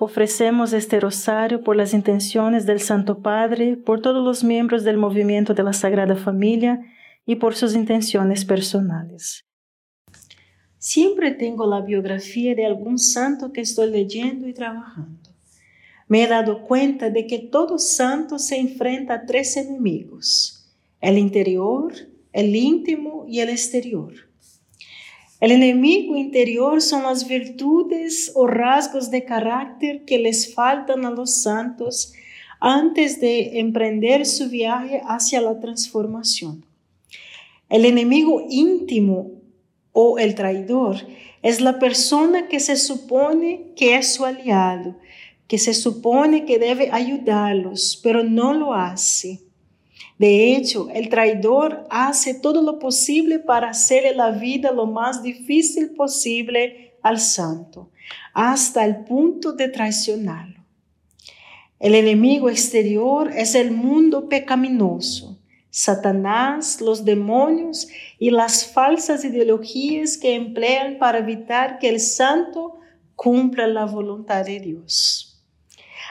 Ofrecemos este rosario por las intenciones del Santo Padre, por todos los miembros del movimiento de la Sagrada Familia y por sus intenciones personales. Siempre tengo la biografía de algún santo que estoy leyendo y trabajando. Me he dado cuenta de que todo santo se enfrenta a tres enemigos, el interior, el íntimo y el exterior. El enemigo interior son las virtudes o rasgos de carácter que les faltan a los santos antes de emprender su viaje hacia la transformación. El enemigo íntimo o el traidor es la persona que se supone que es su aliado, que se supone que debe ayudarlos, pero no lo hace. De hecho, el traidor hace todo lo posible para hacerle la vida lo más difícil posible al santo, hasta el punto de traicionarlo. El enemigo exterior es el mundo pecaminoso, Satanás, los demonios y las falsas ideologías que emplean para evitar que el santo cumpla la voluntad de Dios.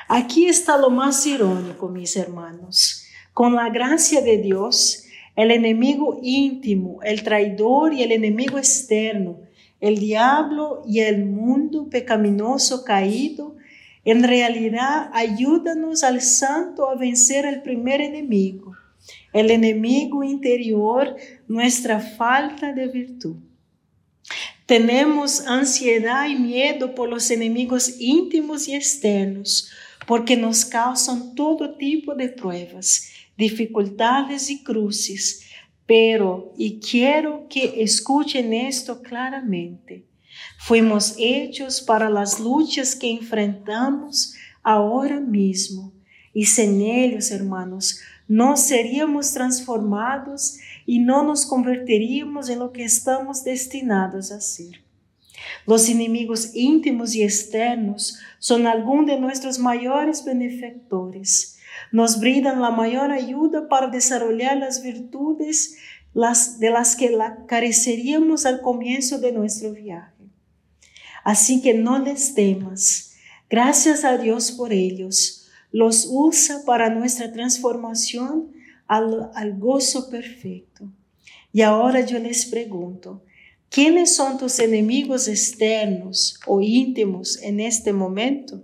Aquí está lo más irónico, mis hermanos con la gracia de Dios, el enemigo íntimo, el traidor y el enemigo externo, el diablo y el mundo pecaminoso caído, en realidad ayúdanos al santo a vencer el primer enemigo, el enemigo interior, nuestra falta de virtud. Tenemos ansiedad y miedo por los enemigos íntimos y externos, porque nos causan todo tipo de pruebas dificultades y cruces, pero, y quiero que escuchen esto claramente, fuimos hechos para las luchas que enfrentamos ahora mismo, y sin ellos, hermanos, no seríamos transformados y no nos convertiríamos en lo que estamos destinados a ser. Los enemigos íntimos y externos son algunos de nuestros mayores benefactores nos brindan la mayor ayuda para desarrollar las virtudes de las que careceríamos al comienzo de nuestro viaje. Así que no les temas. Gracias a Dios por ellos. Los usa para nuestra transformación al, al gozo perfecto. Y ahora yo les pregunto, ¿quiénes son tus enemigos externos o íntimos en este momento?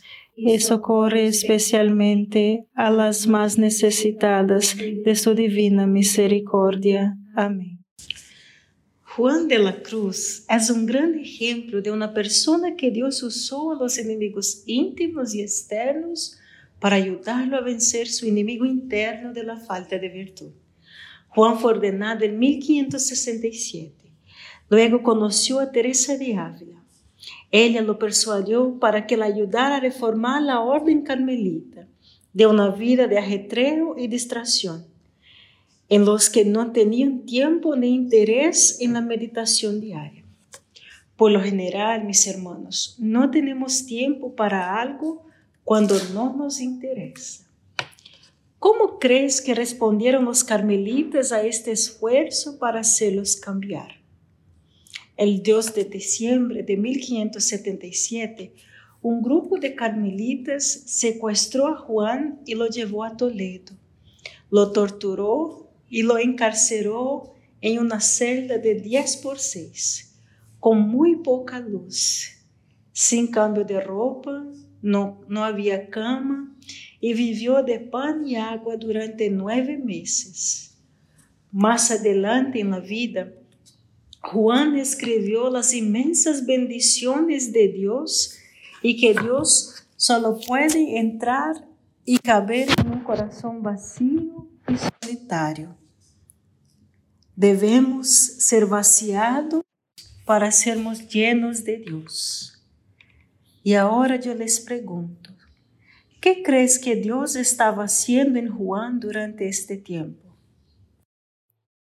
y socorre especialmente a las más necesitadas de su divina misericordia. Amén. Juan de la Cruz es un gran ejemplo de una persona que Dios usó a los enemigos íntimos y externos para ayudarlo a vencer su enemigo interno de la falta de virtud. Juan fue ordenado en 1567. Luego conoció a Teresa de Ávila ella lo persuadió para que la ayudara a reformar la orden carmelita de una vida de ajetreo y distracción, en los que no tenían tiempo ni interés en la meditación diaria. Por lo general, mis hermanos, no tenemos tiempo para algo cuando no nos interesa. ¿Cómo crees que respondieron los carmelitas a este esfuerzo para hacerlos cambiar? El Dios de diciembre de 1577, un grupo de carmelitas secuestró a Juan y lo llevó a Toledo. Lo torturó y lo encarceró en una celda de 10 por 6, con muy poca luz, sin cambio de ropa, no, no había cama y vivió de pan y agua durante nueve meses. Más adelante en la vida, Juan escribió las inmensas bendiciones de Dios y que Dios solo puede entrar y caber en un corazón vacío y solitario. Debemos ser vaciados para sermos llenos de Dios. Y ahora yo les pregunto, ¿qué crees que Dios estaba haciendo en Juan durante este tiempo?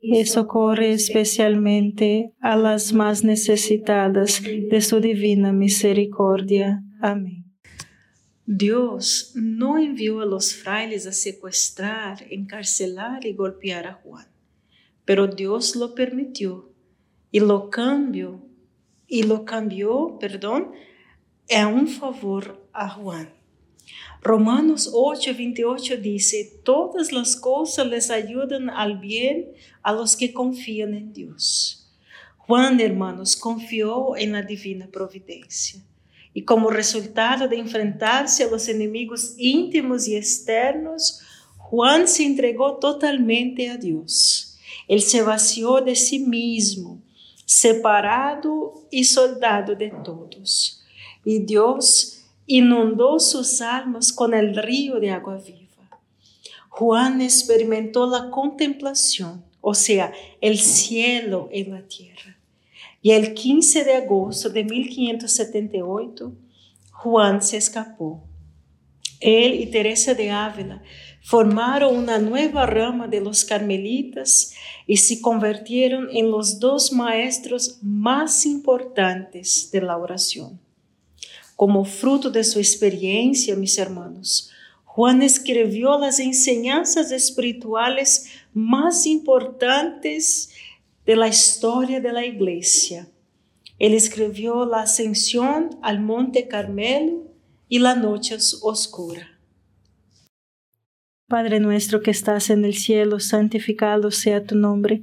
y socorre especialmente a las más necesitadas de su divina misericordia. Amén. Dios no envió a los frailes a secuestrar, encarcelar y golpear a Juan, pero Dios lo permitió y lo cambió y lo cambió, perdón, a un favor a Juan. Romanos 8, 28 dice, todas las cosas les ayudan al bien a los que confían en Dios. Juan, hermanos, confió en la divina providencia. Y como resultado de enfrentarse a los enemigos íntimos y externos, Juan se entregó totalmente a Dios. Él se vació de sí mismo, separado y soldado de todos. Y Dios inundó sus almas con el río de agua viva. Juan experimentó la contemplación, o sea, el cielo en la tierra. Y el 15 de agosto de 1578, Juan se escapó. Él y Teresa de Ávila formaron una nueva rama de los carmelitas y se convirtieron en los dos maestros más importantes de la oración. Como fruto de su experiencia, mis hermanos, Juan escribió las enseñanzas espirituales más importantes de la historia de la iglesia. Él escribió la ascensión al Monte Carmelo y la noche oscura. Padre nuestro que estás en el cielo, santificado sea tu nombre.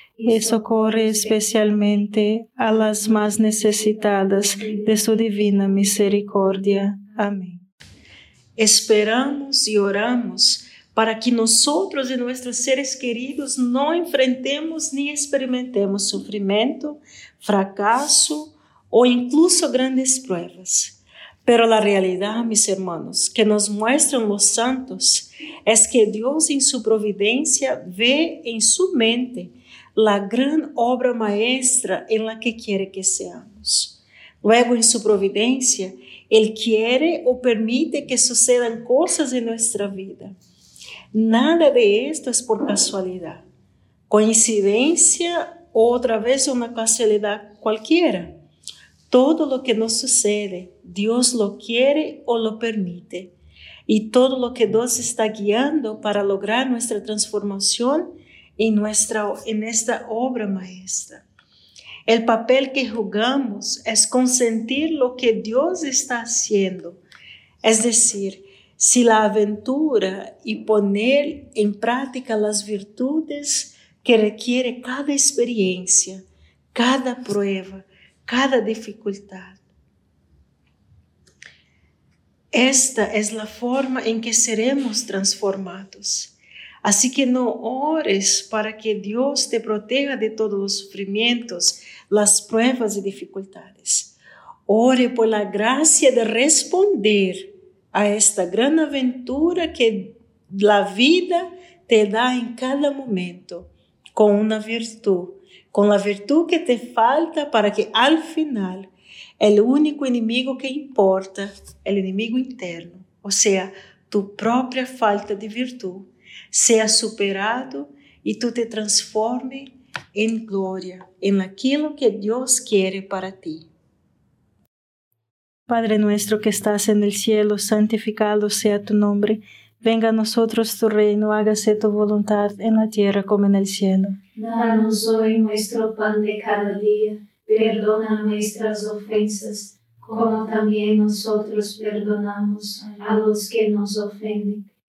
y socorre especialmente a las más necesitadas de su divina misericordia. Amén. Esperamos y oramos para que nosotros y nuestros seres queridos no enfrentemos ni experimentemos sufrimiento, fracaso o incluso grandes pruebas. Pero la realidad, mis hermanos, que nos muestran los santos es que Dios en su providencia ve en su mente la gran obra maestra en la que quiere que seamos. Luego, en su providencia, Él quiere o permite que sucedan cosas en nuestra vida Nada de esto es por casualidad, coincidencia o otra vez una casualidad cualquiera. Todo lo que nos sucede, Dios lo quiere o lo permite. Y todo lo que Dios está guiando para lograr nuestra transformación en, nuestra, en esta obra maestra. El papel que jugamos es consentir lo que Dios está haciendo, es decir, si la aventura y poner en práctica las virtudes que requiere cada experiencia, cada prueba, cada dificultad. Esta es la forma en que seremos transformados. Así que no ores para que Dios te proteja de todos los sufrimientos, las pruebas y dificultades. Ore por la gracia de responder a esta gran aventura que la vida te da en cada momento con una virtud, con la virtud que te falta para que al final el único enemigo que importa, el enemigo interno, o sea, tu propia falta de virtud, sea superado y tú te transforme en gloria, en aquello que Dios quiere para ti. Padre nuestro que estás en el cielo, santificado sea tu nombre. Venga a nosotros tu reino, hágase tu voluntad en la tierra como en el cielo. Danos hoy nuestro pan de cada día. Perdona nuestras ofensas, como también nosotros perdonamos a los que nos ofenden.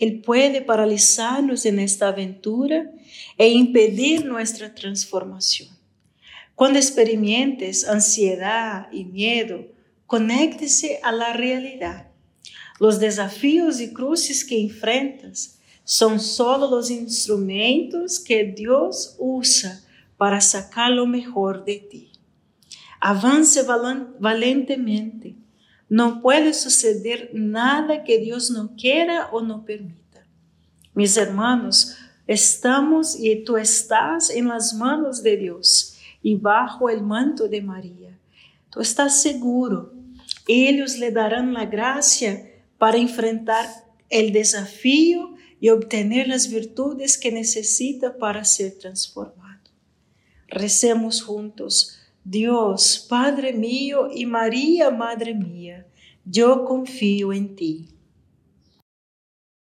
él puede paralizarnos en esta aventura e impedir nuestra transformación. Cuando experimentes ansiedad y miedo, conéctese a la realidad. Los desafíos y cruces que enfrentas son solo los instrumentos que Dios usa para sacar lo mejor de ti. Avance valentemente no puede suceder nada que Dios no quiera o no permita. Mis hermanos, estamos y tú estás en las manos de Dios y bajo el manto de María. Tú estás seguro. Ellos le darán la gracia para enfrentar el desafío y obtener las virtudes que necesita para ser transformado. Recemos juntos. Dios, Padre mío y María, Madre mía, yo confío en ti.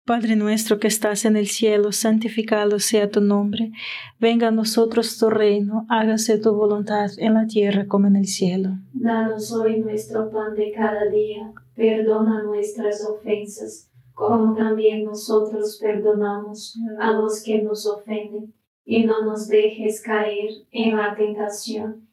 Padre nuestro que estás en el cielo, santificado sea tu nombre. Venga a nosotros tu reino, hágase tu voluntad en la tierra como en el cielo. Danos hoy nuestro pan de cada día, perdona nuestras ofensas, como también nosotros perdonamos a los que nos ofenden, y no nos dejes caer en la tentación